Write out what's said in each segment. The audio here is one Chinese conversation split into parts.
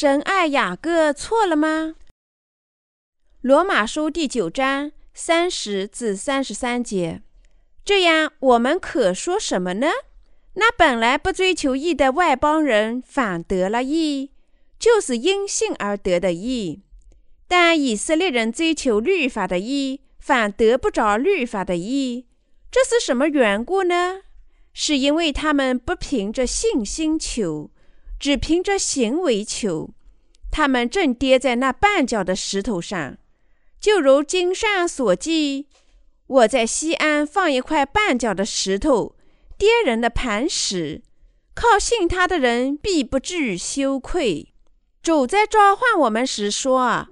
神爱雅各错了吗？罗马书第九章三十至三十三节，这样我们可说什么呢？那本来不追求义的外邦人反得了义，就是因信而得的义；但以色列人追求律法的义，反得不着律法的义。这是什么缘故呢？是因为他们不凭着信心求，只凭着行为求，他们正跌在那绊脚的石头上。就如经上所记，我在西安放一块绊脚的石头，跌人的磐石，靠信他的人必不至于羞愧。主在召唤我们时说：“啊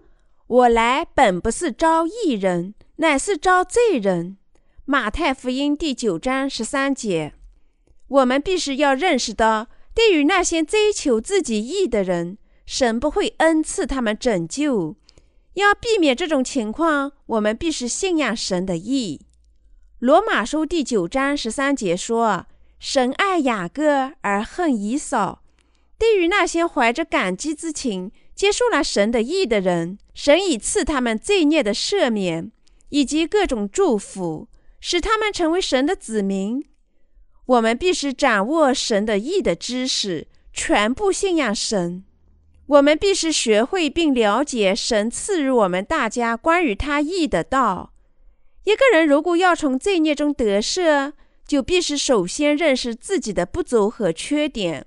我来本不是招义人，乃是招罪人。”马太福音第九章十三节。我们必须要认识到，对于那些追求自己义的人，神不会恩赐他们拯救。要避免这种情况，我们必须信仰神的义。罗马书第九章十三节说：“神爱雅各而恨以扫。”对于那些怀着感激之情接受了神的义的人，神已赐他们罪孽的赦免以及各种祝福，使他们成为神的子民。我们必须掌握神的义的知识，全部信仰神。我们必须学会并了解神赐予我们大家关于他义的道。一个人如果要从罪孽中得赦，就必须首先认识自己的不足和缺点，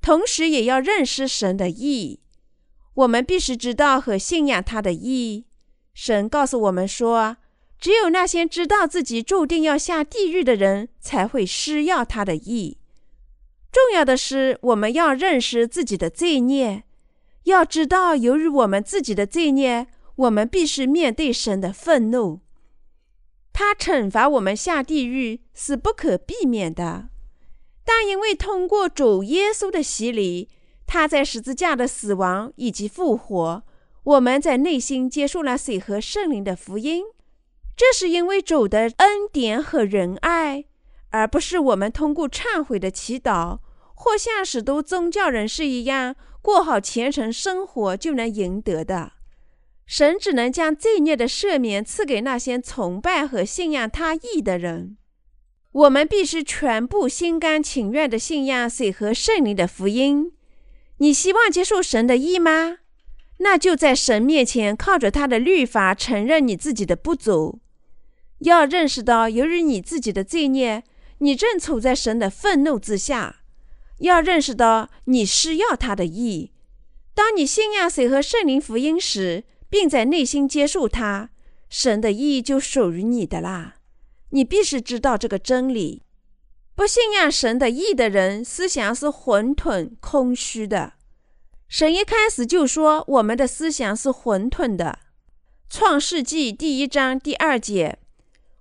同时也要认识神的义。我们必须知道和信仰他的义。神告诉我们说，只有那些知道自己注定要下地狱的人，才会施要他的意。重要的是，我们要认识自己的罪孽。要知道，由于我们自己的罪孽，我们必须面对神的愤怒。他惩罚我们下地狱是不可避免的，但因为通过主耶稣的洗礼，他在十字架的死亡以及复活，我们在内心接受了水和圣灵的福音。这是因为主的恩典和仁爱，而不是我们通过忏悔的祈祷，或像许多宗教人士一样。过好虔诚生活就能赢得的，神只能将罪孽的赦免赐给那些崇拜和信仰他意的人。我们必须全部心甘情愿地信仰水和圣灵的福音。你希望接受神的意吗？那就在神面前靠着他的律法承认你自己的不足。要认识到，由于你自己的罪孽，你正处在神的愤怒之下。要认识到你需要他的意。当你信仰神和圣灵福音时，并在内心接受他，神的义就属于你的啦。你必须知道这个真理。不信仰神的意的人，思想是混沌空虚的。神一开始就说我们的思想是混沌的。创世纪第一章第二节。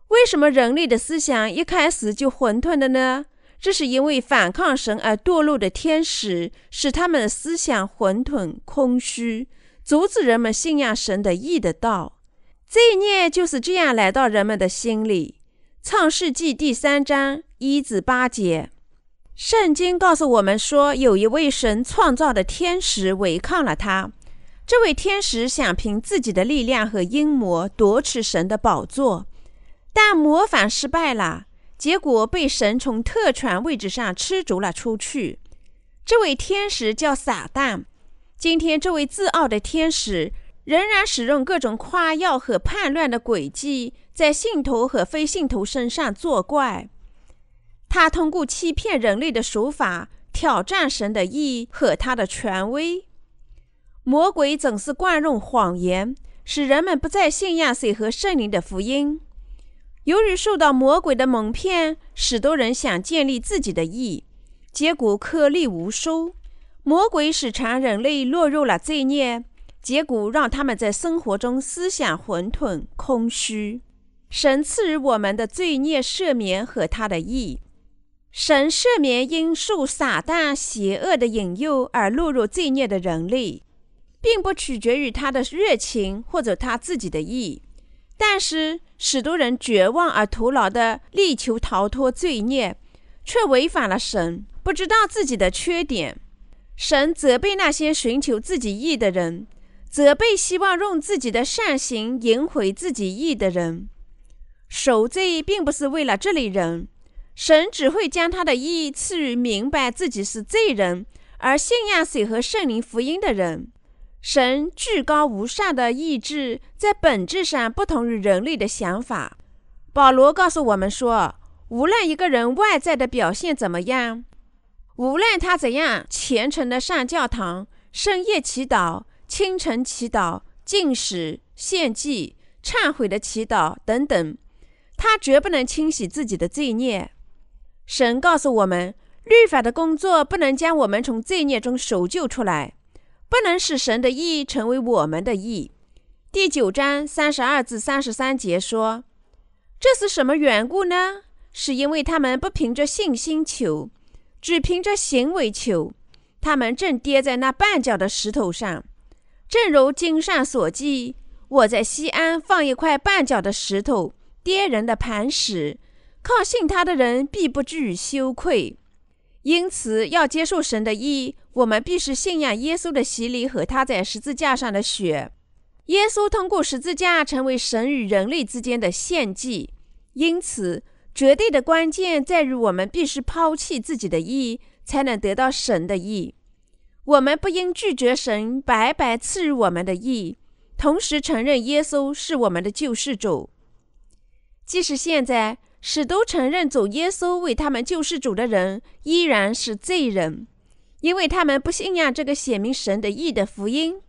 为什么人类的思想一开始就混沌的呢？这是因为反抗神而堕落的天使，使他们的思想混沌空虚，阻止人们信仰神的义的道。罪孽就是这样来到人们的心里。创世纪第三章一至八节，圣经告诉我们说，有一位神创造的天使违抗了他。这位天使想凭自己的力量和阴谋夺取神的宝座，但谋反失败了。结果被神从特权位置上驱逐了出去。这位天使叫撒旦。今天，这位自傲的天使仍然使用各种夸耀和叛乱的诡计，在信徒和非信徒身上作怪。他通过欺骗人类的手法，挑战神的意和他的权威。魔鬼总是惯用谎言，使人们不再信仰水和圣灵的福音。由于受到魔鬼的蒙骗，许多人想建立自己的义，结果颗粒无收。魔鬼使常人类落入了罪孽，结果让他们在生活中思想混沌空虚。神赐予我们的罪孽赦免和他的义。神赦免因受撒旦邪恶的引诱而落入罪孽的人类，并不取决于他的热情或者他自己的义。但是，许多人绝望而徒劳地力求逃脱罪孽，却违反了神，不知道自己的缺点。神责备那些寻求自己义的人，责备希望用自己的善行赢回自己义的人。赎罪并不是为了这类人，神只会将他的义赐予明白自己是罪人而信仰水和圣灵福音的人。神至高无上的意志在本质上不同于人类的想法。保罗告诉我们说，无论一个人外在的表现怎么样，无论他怎样虔诚的上教堂、深夜祈祷、清晨祈祷、禁食、献祭、忏悔的祈祷等等，他绝不能清洗自己的罪孽。神告诉我们，律法的工作不能将我们从罪孽中赎救出来，不能使神的意成为我们的意。第九章三十二至三十三节说：“这是什么缘故呢？是因为他们不凭着信心求。”只凭着行为求，他们正跌在那绊脚的石头上，正如经上所记：“我在西安放一块绊脚的石头，跌人的磐石，靠信他的人必不至于羞愧。”因此，要接受神的义，我们必须信仰耶稣的洗礼和他在十字架上的血。耶稣通过十字架成为神与人类之间的献祭，因此。绝对的关键在于，我们必须抛弃自己的义，才能得到神的义。我们不应拒绝神白白赐予我们的义，同时承认耶稣是我们的救世主。即使现在，使徒承认主耶稣为他们救世主的人依然是罪人，因为他们不信仰这个显明神的义的福音。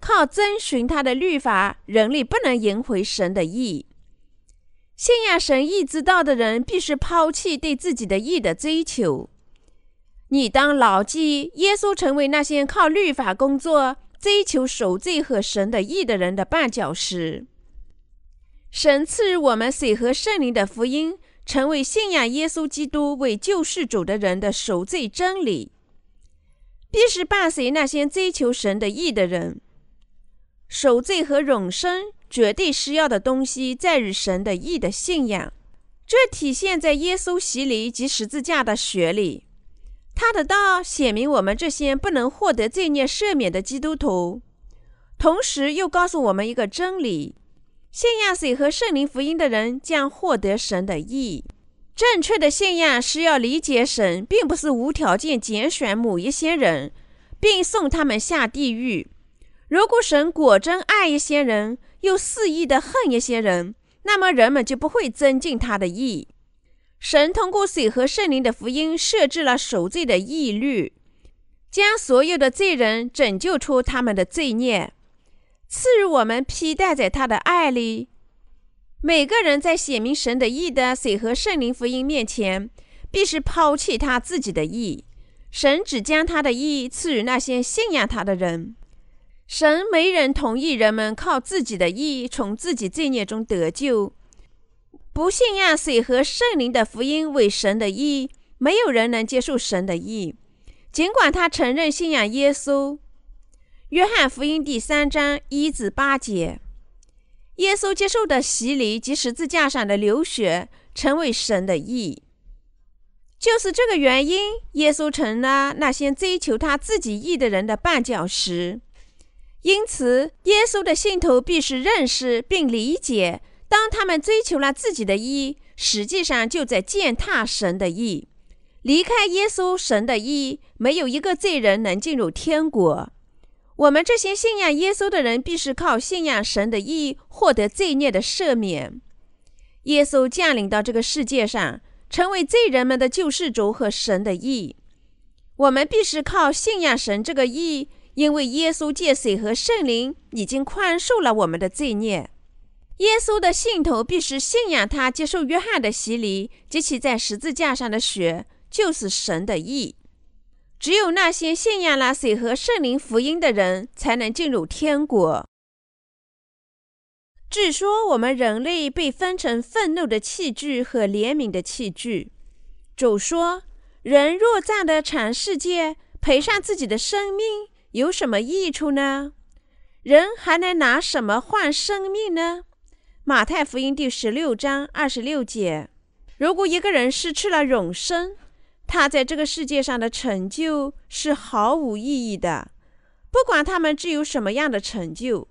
靠遵循他的律法，人类不能赢回神的义。信仰神义之道的人，必须抛弃对自己的义的追求。你当牢记，耶稣成为那些靠律法工作、追求守罪和神的义的人的绊脚石。神赐予我们水和圣灵的福音，成为信仰耶稣基督为救世主的人的赎罪真理，必是伴随那些追求神的义的人。赎罪和永生。绝对需要的东西在于神的义的信仰，这体现在耶稣洗礼及十字架的血里。他的道显明我们这些不能获得罪孽赦免的基督徒，同时又告诉我们一个真理：信仰水和圣灵福音的人将获得神的意。正确的信仰是要理解神，并不是无条件拣选某一些人，并送他们下地狱。如果神果真爱一些人，又肆意的恨一些人，那么人们就不会增进他的意。神通过水和圣灵的福音设置了赎罪的义律，将所有的罪人拯救出他们的罪孽，赐予我们披戴在他的爱里。每个人在显明神的意的水和圣灵福音面前，必须抛弃他自己的意。神只将他的意赐予那些信仰他的人。神没人同意人们靠自己的意从自己罪孽中得救。不信仰水和圣灵的福音为神的意，没有人能接受神的意，尽管他承认信仰耶稣。约翰福音第三章一至八节，耶稣接受的洗礼及十字架上的流血，成为神的义。就是这个原因，耶稣成了那些追求他自己义的人的绊脚石。因此，耶稣的信徒必须认识并理解：当他们追求了自己的义，实际上就在践踏神的义。离开耶稣神的义，没有一个罪人能进入天国。我们这些信仰耶稣的人，必须靠信仰神的义获得罪孽的赦免。耶稣降临到这个世界上，成为罪人们的救世主和神的义。我们必须靠信仰神这个义。因为耶稣借水和圣灵已经宽恕了我们的罪孽，耶稣的信徒必须信仰他接受约翰的洗礼及其在十字架上的血，就是神的义。只有那些信仰了水和圣灵福音的人，才能进入天国。据说我们人类被分成愤怒的器具和怜悯的器具。主说：“人若赚得全世界，赔上自己的生命。”有什么益处呢？人还能拿什么换生命呢？马太福音第十六章二十六节：如果一个人失去了永生，他在这个世界上的成就是毫无意义的。不管他们具有什么样的成就，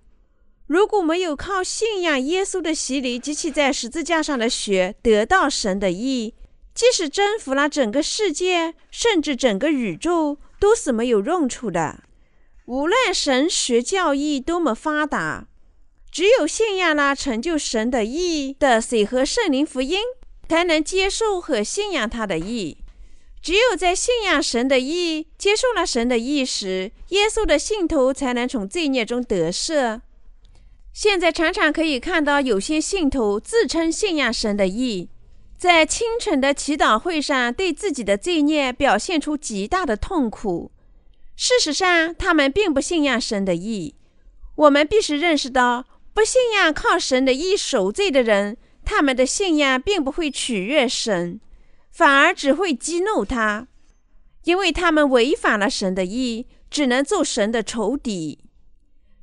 如果没有靠信仰耶稣的洗礼及其在十字架上的血得到神的义，即使征服了整个世界，甚至整个宇宙，都是没有用处的。无论神学教义多么发达，只有信仰了成就神的义的水和圣灵福音，才能接受和信仰他的义。只有在信仰神的意、接受了神的意时，耶稣的信徒才能从罪孽中得赦。现在常常可以看到有些信徒自称信仰神的意，在清晨的祈祷会上对自己的罪孽表现出极大的痛苦。事实上，他们并不信仰神的意。我们必须认识到，不信仰靠神的意赎罪的人，他们的信仰并不会取悦神。反而只会激怒他，因为他们违反了神的意，只能做神的仇敌。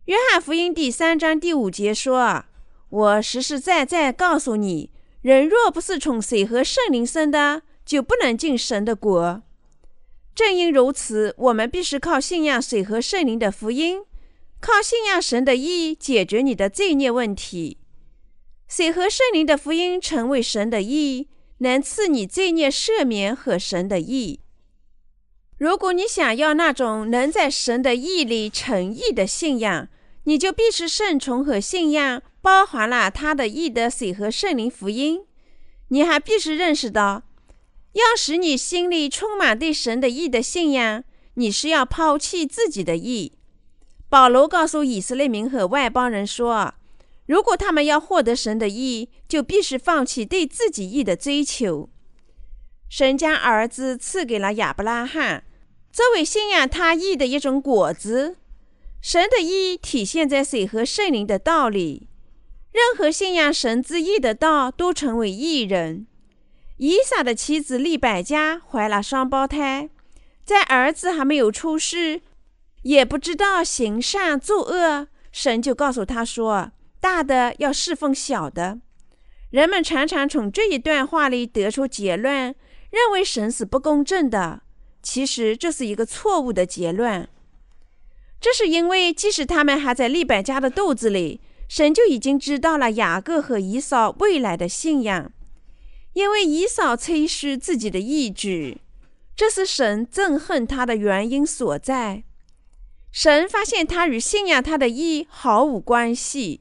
约翰福音第三章第五节说：“我实实在在告诉你，人若不是从水和圣灵生的，就不能进神的国。”正因如此，我们必须靠信仰水和圣灵的福音，靠信仰神的义解决你的罪孽问题。水和圣灵的福音成为神的意。能赐你罪孽赦免和神的义。如果你想要那种能在神的义里成义的信仰，你就必须顺从和信仰包含了他的义的水和圣灵福音。你还必须认识到，要使你心里充满对神的义的信仰，你是要抛弃自己的义。保罗告诉以色列民和外邦人说。如果他们要获得神的义，就必须放弃对自己义的追求。神将儿子赐给了亚伯拉罕，作为信仰他义的一种果子。神的义体现在水和圣灵的道里。任何信仰神之义的道，都成为义人。以撒的妻子利百加怀了双胞胎，在儿子还没有出世，也不知道行善作恶，神就告诉他说。大的要侍奉小的，人们常常从这一段话里得出结论，认为神是不公正的。其实这是一个错误的结论。这是因为，即使他们还在利百加的肚子里，神就已经知道了雅各和以扫未来的信仰。因为以扫吹嘘自己的义举，这是神憎恨他的原因所在。神发现他与信仰他的义毫无关系。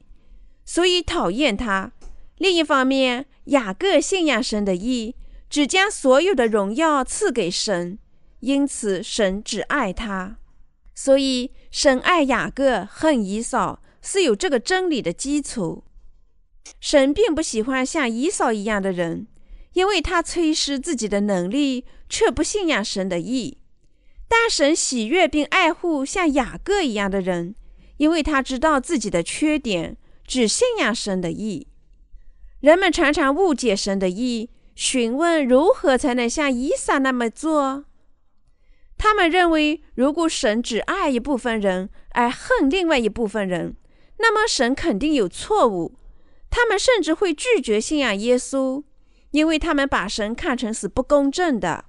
所以讨厌他。另一方面，雅各信仰神的意，只将所有的荣耀赐给神，因此神只爱他。所以神爱雅各，恨以扫，是有这个真理的基础。神并不喜欢像以扫一样的人，因为他吹失自己的能力，却不信仰神的意。但神喜悦并爱护像雅各一样的人，因为他知道自己的缺点。只信仰神的义，人们常常误解神的义，询问如何才能像以撒那么做。他们认为，如果神只爱一部分人而恨另外一部分人，那么神肯定有错误。他们甚至会拒绝信仰耶稣，因为他们把神看成是不公正的。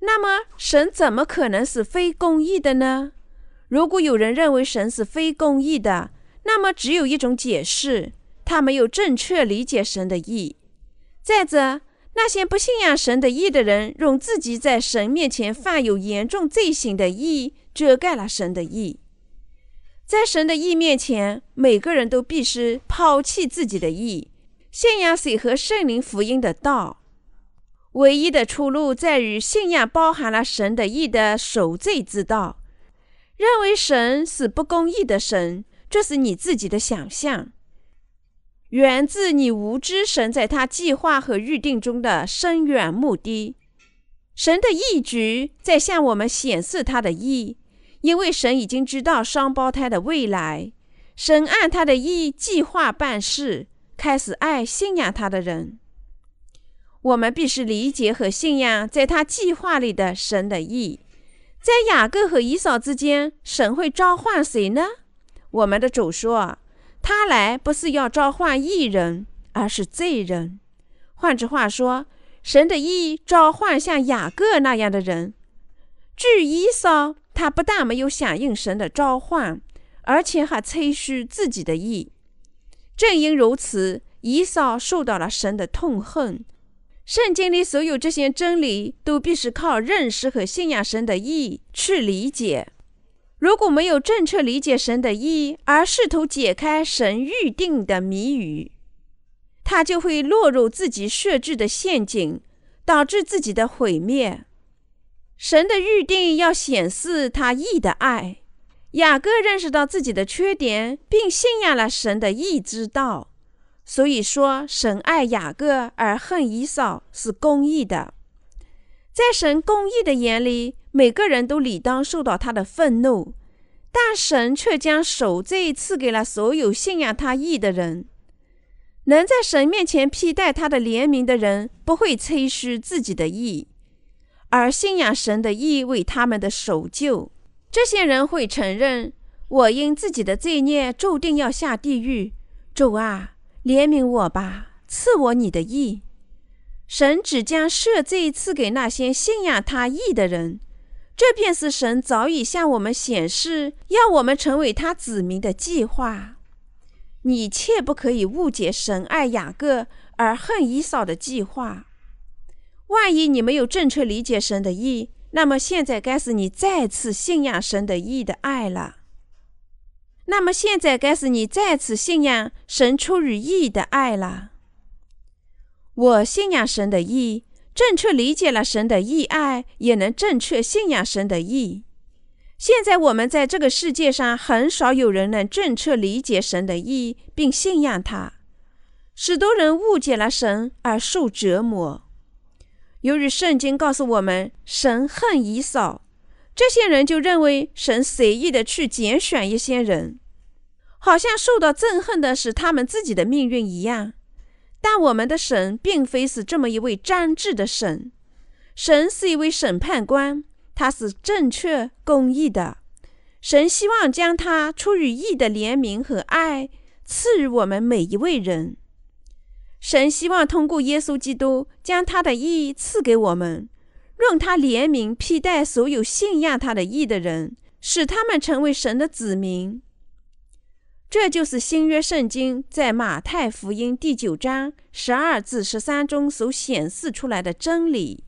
那么，神怎么可能是非公义的呢？如果有人认为神是非公义的，那么只有一种解释，他没有正确理解神的意。再者，那些不信仰神的意的人，用自己在神面前犯有严重罪行的义遮盖了神的义。在神的意面前，每个人都必须抛弃自己的意，信仰水和圣灵福音的道。唯一的出路在于信仰包含了神的意的赎罪之道。认为神是不公义的神。这是你自己的想象，源自你无知神在他计划和预定中的深远目的。神的义举在向我们显示他的意，因为神已经知道双胞胎的未来。神按他的意计划办事，开始爱信仰他的人。我们必须理解和信仰在他计划里的神的意。在雅各和以扫之间，神会召唤谁呢？我们的主说：“他来不是要召唤义人，而是罪人。换句话说，神的义召唤像雅各那样的人。至于以扫，他不但没有响应神的召唤，而且还吹嘘自己的义。正因如此，以扫受到了神的痛恨。圣经里所有这些真理，都必须靠认识和信仰神的义去理解。如果没有正确理解神的义，而试图解开神预定的谜语，他就会落入自己设置的陷阱，导致自己的毁灭。神的预定要显示他义的爱。雅各认识到自己的缺点，并信仰了神的义之道。所以说，神爱雅各而恨以扫是公义的。在神公义的眼里，每个人都理当受到他的愤怒，但神却将赎罪赐给了所有信仰他义的人。能在神面前披戴他的怜悯的人，不会吹嘘自己的义，而信仰神的义为他们的守救。这些人会承认：我因自己的罪孽注定要下地狱。主啊！怜悯我吧，赐我你的义。神只将赦罪赐给那些信仰他义的人，这便是神早已向我们显示，要我们成为他子民的计划。你切不可以误解神爱雅各而恨以扫的计划。万一你没有正确理解神的意，那么现在该是你再次信仰神的意的爱了。那么现在该是你再次信仰神出于意的爱了。我信仰神的意，正确理解了神的义爱，也能正确信仰神的义。现在我们在这个世界上很少有人能正确理解神的义并信仰他，许多人误解了神而受折磨。由于圣经告诉我们神恨以扫，这些人就认为神随意的去拣选一些人。好像受到憎恨的是他们自己的命运一样，但我们的神并非是这么一位专制的神，神是一位审判官，他是正确公义的。神希望将他出于义的怜悯和爱赐予我们每一位人。神希望通过耶稣基督将他的义赐给我们，用他怜悯披戴所有信仰他的义的人，使他们成为神的子民。这就是新约圣经在马太福音第九章十二至十三中所显示出来的真理。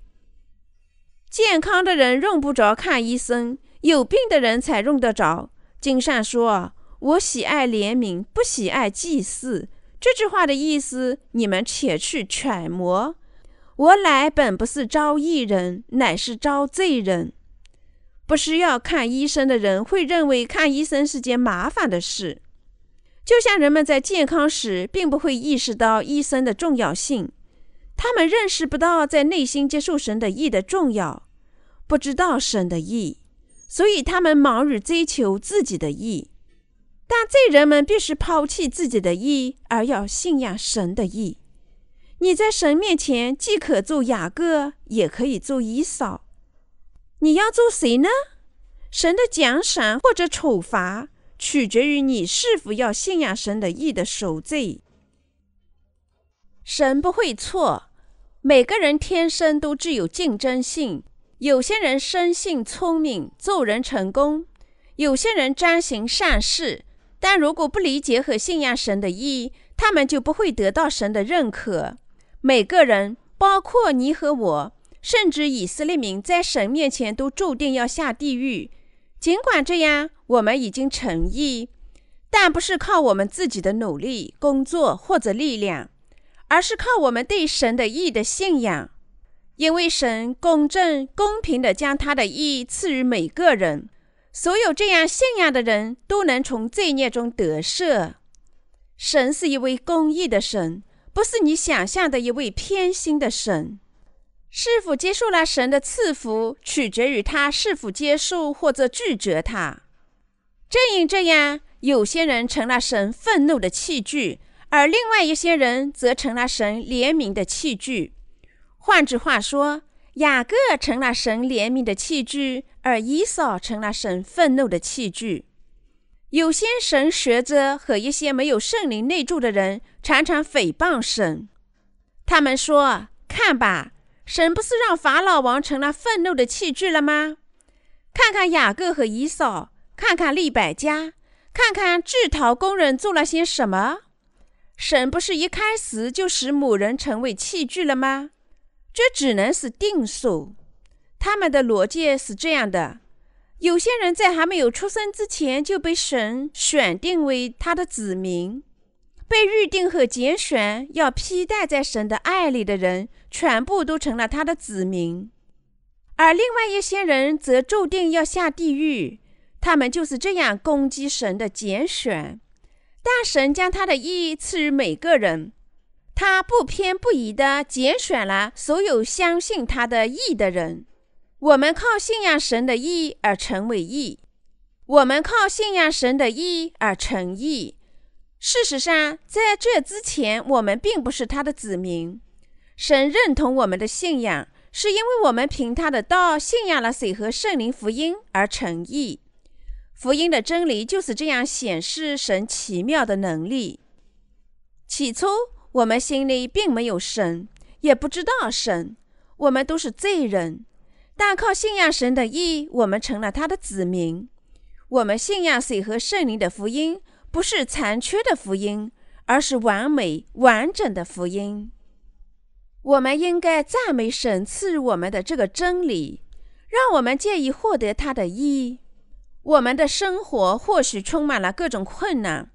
健康的人用不着看医生，有病的人才用得着。经上说：“我喜爱怜悯，不喜爱祭祀。”这句话的意思，你们且去揣摩。我来本不是招义人，乃是招罪人。不需要看医生的人会认为看医生是件麻烦的事。就像人们在健康时并不会意识到医生的重要性，他们认识不到在内心接受神的意的重要，不知道神的意，所以他们忙于追求自己的意。但罪人们必须抛弃自己的意，而要信仰神的意。你在神面前既可做雅各，也可以做以扫。你要做谁呢？神的奖赏或者处罚？取决于你是否要信仰神的意的赎罪。神不会错，每个人天生都具有竞争性。有些人生性聪明，做人成功；有些人专行善事，但如果不理解和信仰神的义，他们就不会得到神的认可。每个人，包括你和我，甚至以色列民，在神面前都注定要下地狱。尽管这样，我们已经成义，但不是靠我们自己的努力、工作或者力量，而是靠我们对神的义的信仰。因为神公正、公平地将他的义赐予每个人，所有这样信仰的人都能从罪孽中得赦。神是一位公义的神，不是你想象的一位偏心的神。是否接受了神的赐福，取决于他是否接受或者拒绝他。正因这样，有些人成了神愤怒的器具，而另外一些人则成了神怜悯的器具。换句话说，雅各成了神怜悯的器具，而以扫成了神愤怒的器具。有些神学者和一些没有圣灵内住的人常常诽谤神，他们说：“看吧。”神不是让法老王成了愤怒的器具了吗？看看雅各和以扫，看看利百加，看看制陶工人做了些什么。神不是一开始就使某人成为器具了吗？这只能是定数。他们的逻辑是这样的：有些人在还没有出生之前就被神选定为他的子民。被预定和拣选要披戴在神的爱里的人，全部都成了他的子民；而另外一些人则注定要下地狱。他们就是这样攻击神的拣选。但神将他的义赐予每个人，他不偏不倚地拣选了所有相信他的义的人。我们靠信仰神的义而成为义，我们靠信仰神的义而成义。事实上，在这之前，我们并不是他的子民。神认同我们的信仰，是因为我们凭他的道信仰了水和圣灵福音而成义。福音的真理就是这样显示神奇妙的能力。起初，我们心里并没有神，也不知道神，我们都是罪人。但靠信仰神的义，我们成了他的子民。我们信仰水和圣灵的福音。不是残缺的福音，而是完美完整的福音。我们应该赞美神赐我们的这个真理，让我们借以获得他的义。我们的生活或许充满了各种困难，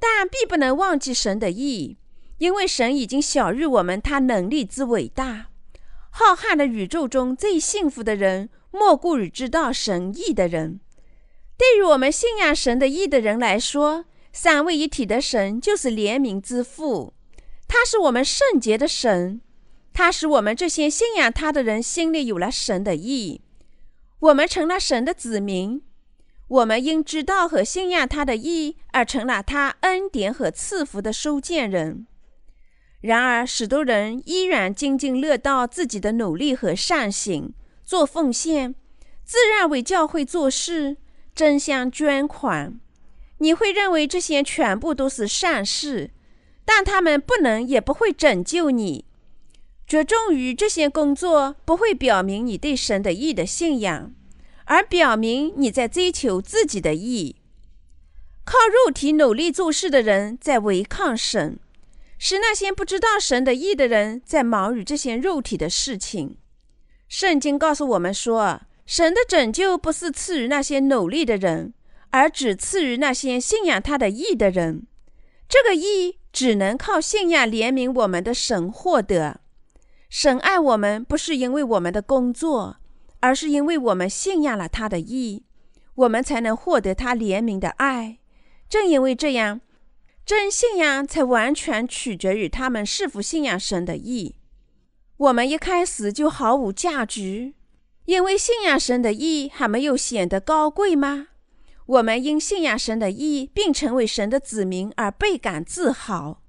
但必不能忘记神的义，因为神已经晓諭我们他能力之伟大。浩瀚的宇宙中最幸福的人，莫过于知道神意的人。对于我们信仰神的意的人来说，三位一体的神就是怜悯之父，他是我们圣洁的神，他使我们这些信仰他的人心里有了神的意，我们成了神的子民。我们因知道和信仰他的义而成了他恩典和赐福的收件人。然而，许多人依然津津乐道自己的努力和善行，做奉献，自认为教会做事，争相捐款。你会认为这些全部都是善事，但他们不能也不会拯救你。着重于这些工作不会表明你对神的意的信仰，而表明你在追求自己的意。靠肉体努力做事的人在违抗神，是那些不知道神的意的人在忙于这些肉体的事情。圣经告诉我们说，神的拯救不是赐予那些努力的人。而只赐予那些信仰他的意的人，这个意只能靠信仰怜悯我们的神获得。神爱我们不是因为我们的工作，而是因为我们信仰了他的义，我们才能获得他怜悯的爱。正因为这样，真信仰才完全取决于他们是否信仰神的义。我们一开始就毫无价值，因为信仰神的义还没有显得高贵吗？我们因信仰神的义，并成为神的子民而倍感自豪，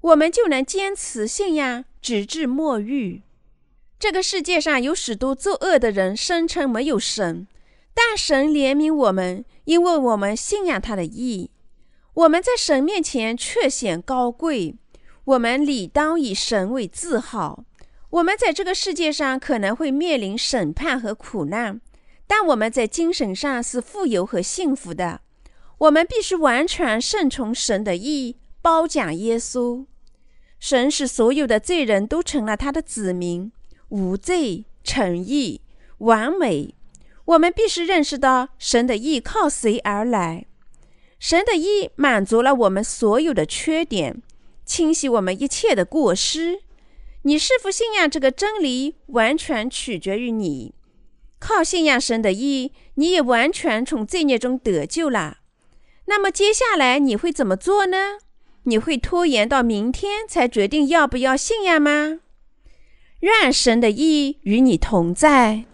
我们就能坚持信仰，直至末日。这个世界上有许多作恶的人，声称没有神，但神怜悯我们，因为我们信仰他的义。我们在神面前却显高贵，我们理当以神为自豪。我们在这个世界上可能会面临审判和苦难。但我们在精神上是富有和幸福的。我们必须完全顺从神的意，褒奖耶稣。神使所有的罪人都成了他的子民，无罪、称义、完美。我们必须认识到神的义靠谁而来。神的义满足了我们所有的缺点，清洗我们一切的过失。你是否信仰这个真理，完全取决于你。靠信仰神的义，你也完全从罪孽中得救了。那么接下来你会怎么做呢？你会拖延到明天才决定要不要信仰吗？愿神的意与你同在。